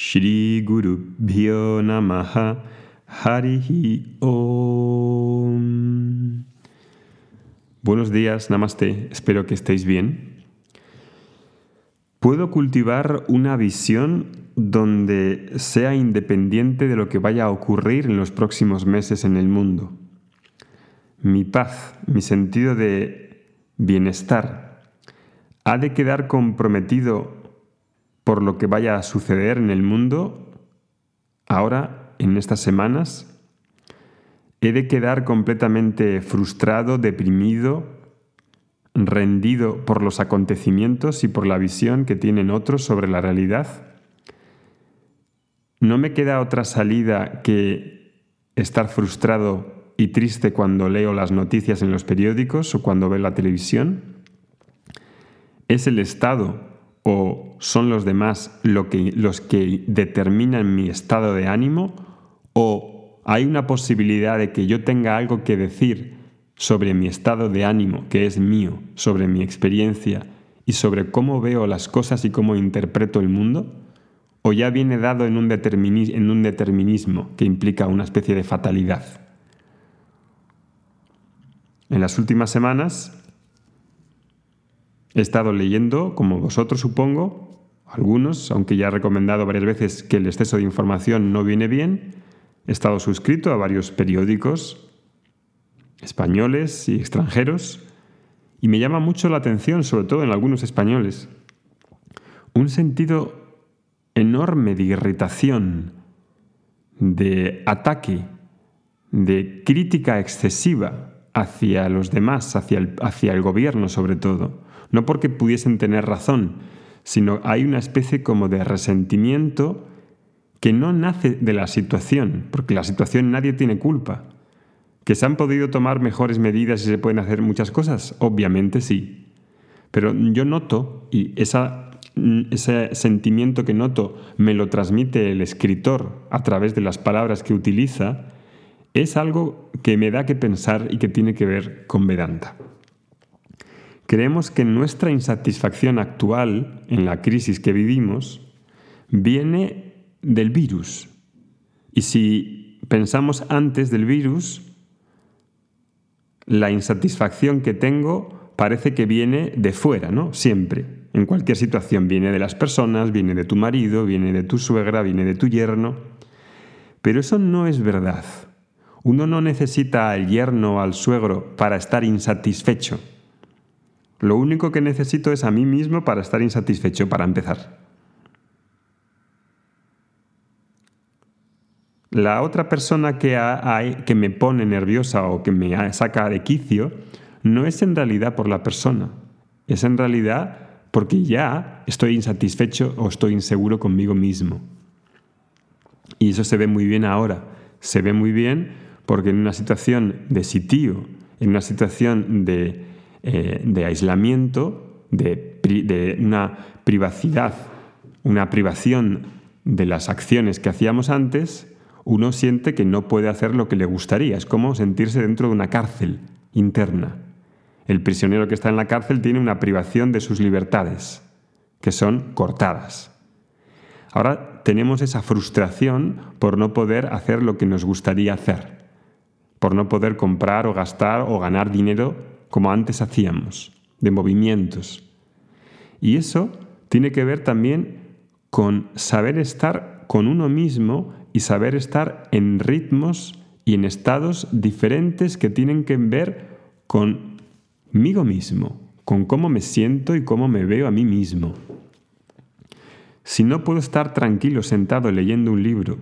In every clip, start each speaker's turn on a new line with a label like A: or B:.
A: Shri Guru Bhyo Namaha Harihi Om. Buenos días, Namaste, espero que estéis bien. Puedo cultivar una visión donde sea independiente de lo que vaya a ocurrir en los próximos meses en el mundo. Mi paz, mi sentido de bienestar, ha de quedar comprometido por lo que vaya a suceder en el mundo ahora, en estas semanas? ¿He de quedar completamente frustrado, deprimido, rendido por los acontecimientos y por la visión que tienen otros sobre la realidad? ¿No me queda otra salida que estar frustrado y triste cuando leo las noticias en los periódicos o cuando veo la televisión? ¿Es el Estado o son los demás lo que, los que determinan mi estado de ánimo? ¿O hay una posibilidad de que yo tenga algo que decir sobre mi estado de ánimo, que es mío, sobre mi experiencia y sobre cómo veo las cosas y cómo interpreto el mundo? ¿O ya viene dado en un, en un determinismo que implica una especie de fatalidad? En las últimas semanas He estado leyendo, como vosotros supongo, algunos, aunque ya he recomendado varias veces que el exceso de información no viene bien, he estado suscrito a varios periódicos españoles y extranjeros y me llama mucho la atención, sobre todo en algunos españoles, un sentido enorme de irritación, de ataque, de crítica excesiva hacia los demás, hacia el, hacia el gobierno sobre todo. No porque pudiesen tener razón, sino hay una especie como de resentimiento que no nace de la situación, porque la situación nadie tiene culpa. ¿Que se han podido tomar mejores medidas y se pueden hacer muchas cosas? Obviamente sí. Pero yo noto, y ese sentimiento que noto me lo transmite el escritor a través de las palabras que utiliza, es algo que me da que pensar y que tiene que ver con Vedanta. Creemos que nuestra insatisfacción actual en la crisis que vivimos viene del virus. Y si pensamos antes del virus, la insatisfacción que tengo parece que viene de fuera, ¿no? Siempre. En cualquier situación viene de las personas, viene de tu marido, viene de tu suegra, viene de tu yerno. Pero eso no es verdad. Uno no necesita al yerno o al suegro para estar insatisfecho. Lo único que necesito es a mí mismo para estar insatisfecho, para empezar. La otra persona que, que me pone nerviosa o que me saca de quicio no es en realidad por la persona, es en realidad porque ya estoy insatisfecho o estoy inseguro conmigo mismo. Y eso se ve muy bien ahora. Se ve muy bien porque en una situación de sitio, en una situación de eh, de aislamiento, de, una privacidad, una privación de las acciones que hacíamos antes, uno siente que no puede hacer lo que le gustaría. Es como sentirse dentro de una cárcel interna. El prisionero que está en la cárcel tiene una privación de sus libertades, que son cortadas. Ahora tenemos esa frustración por no poder hacer lo que nos gustaría hacer, por no poder comprar o gastar o ganar dinero como antes hacíamos, de movimientos. Y eso tiene que ver también con saber estar con uno mismo y saber estar en ritmos y en estados diferentes que tienen que ver conmigo mismo, con cómo me siento y cómo me veo a mí mismo. Si no puedo estar tranquilo sentado leyendo un libro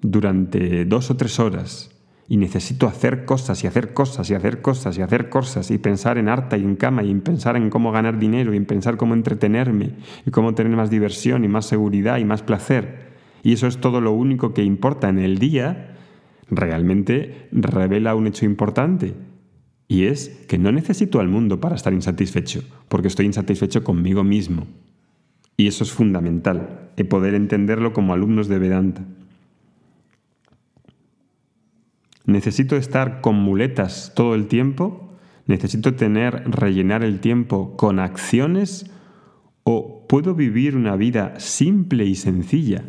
A: durante dos o tres horas, y necesito hacer cosas y hacer cosas y hacer cosas y hacer cosas y pensar en harta y en cama y en pensar en cómo ganar dinero y en pensar cómo entretenerme y cómo tener más diversión y más seguridad y más placer. Y eso es todo lo único que importa en el día, realmente revela un hecho importante. Y es que no necesito al mundo para estar insatisfecho, porque estoy insatisfecho conmigo mismo. Y eso es fundamental, el poder entenderlo como alumnos de Vedanta. ¿Necesito estar con muletas todo el tiempo? ¿Necesito tener, rellenar el tiempo con acciones? ¿O puedo vivir una vida simple y sencilla?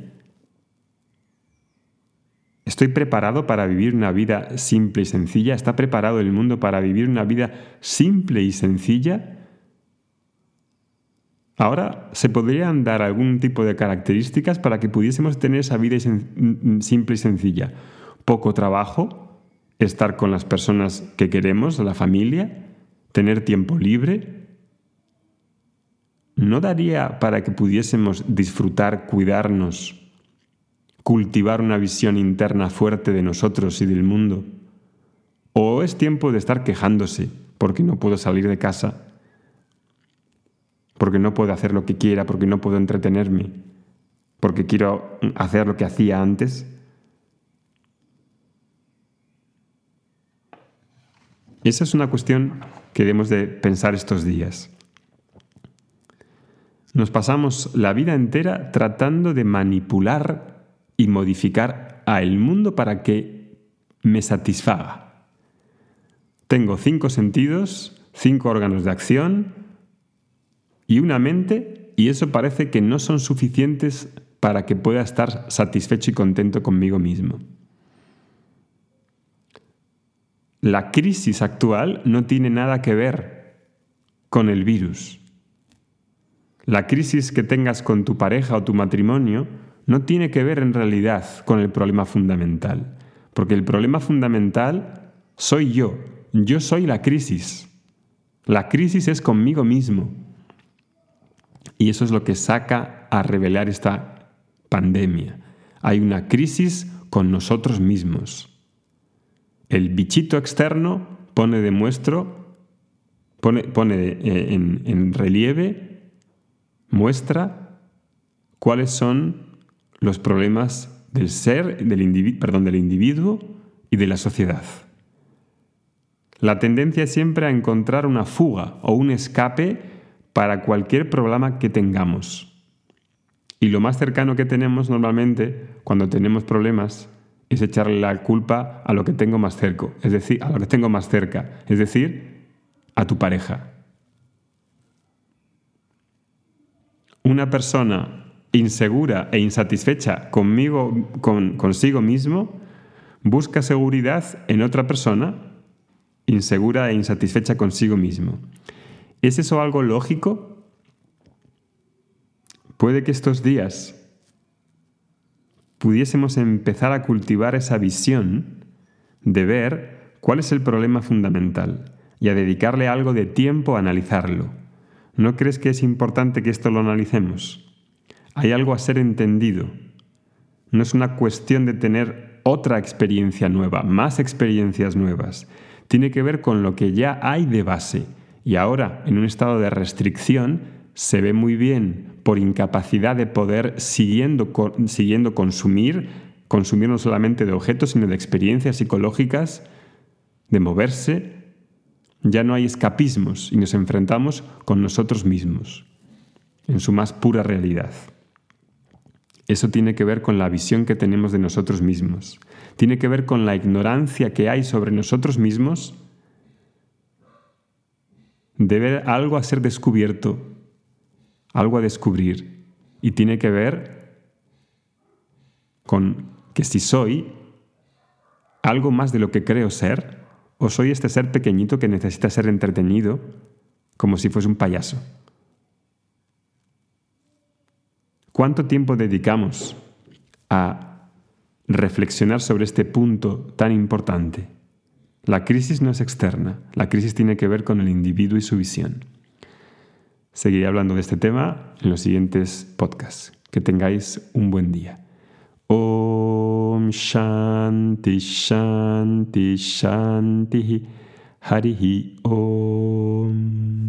A: ¿Estoy preparado para vivir una vida simple y sencilla? ¿Está preparado el mundo para vivir una vida simple y sencilla? Ahora, ¿se podrían dar algún tipo de características para que pudiésemos tener esa vida simple y sencilla? Poco trabajo, estar con las personas que queremos, la familia, tener tiempo libre, ¿no daría para que pudiésemos disfrutar, cuidarnos, cultivar una visión interna fuerte de nosotros y del mundo? ¿O es tiempo de estar quejándose porque no puedo salir de casa, porque no puedo hacer lo que quiera, porque no puedo entretenerme, porque quiero hacer lo que hacía antes? Esa es una cuestión que debemos de pensar estos días. Nos pasamos la vida entera tratando de manipular y modificar a el mundo para que me satisfaga. Tengo cinco sentidos, cinco órganos de acción y una mente y eso parece que no son suficientes para que pueda estar satisfecho y contento conmigo mismo. La crisis actual no tiene nada que ver con el virus. La crisis que tengas con tu pareja o tu matrimonio no tiene que ver en realidad con el problema fundamental, porque el problema fundamental soy yo, yo soy la crisis. La crisis es conmigo mismo. Y eso es lo que saca a revelar esta pandemia. Hay una crisis con nosotros mismos. El bichito externo pone de muestro, pone, eh, en relieve muestra cuáles son los problemas del ser, del, perdón, del individuo y de la sociedad. La tendencia es siempre a encontrar una fuga o un escape para cualquier problema que tengamos. Y lo más cercano que tenemos normalmente cuando tenemos problemas es echarle la culpa a lo que tengo más cerca, es decir, a lo que tengo más cerca, es decir, a tu pareja. una persona insegura e insatisfecha conmigo, con, consigo mismo, busca seguridad en otra persona insegura e insatisfecha consigo mismo. ¿Es eso algo lógico? Puede que estos días pudiésemos empezar a cultivar esa visión de ver cuál es el problema fundamental y a dedicarle algo de tiempo a analizarlo. ¿No crees que es importante que esto lo analicemos? Hay algo a ser entendido. No es una cuestión de tener otra experiencia nueva, más experiencias nuevas. Tiene que ver con lo que ya hay de base. Y ahora, en un estado de restricción, se ve muy bien por incapacidad de poder siguiendo, siguiendo consumir, consumir no solamente de objetos, sino de experiencias psicológicas, de moverse, ya no hay escapismos y nos enfrentamos con nosotros mismos, en su más pura realidad. Eso tiene que ver con la visión que tenemos de nosotros mismos. Tiene que ver con la ignorancia que hay sobre nosotros mismos. Debe algo a ser descubierto, algo a descubrir. Y tiene que ver con que si soy algo más de lo que creo ser, ¿O soy este ser pequeñito que necesita ser entretenido como si fuese un payaso? ¿Cuánto tiempo dedicamos a reflexionar sobre este punto tan importante? La crisis no es externa, la crisis tiene que ver con el individuo y su visión. Seguiré hablando de este tema en los siguientes podcasts. Que tengáis un buen día. Om Shanti Shanti Shanti Harihi Om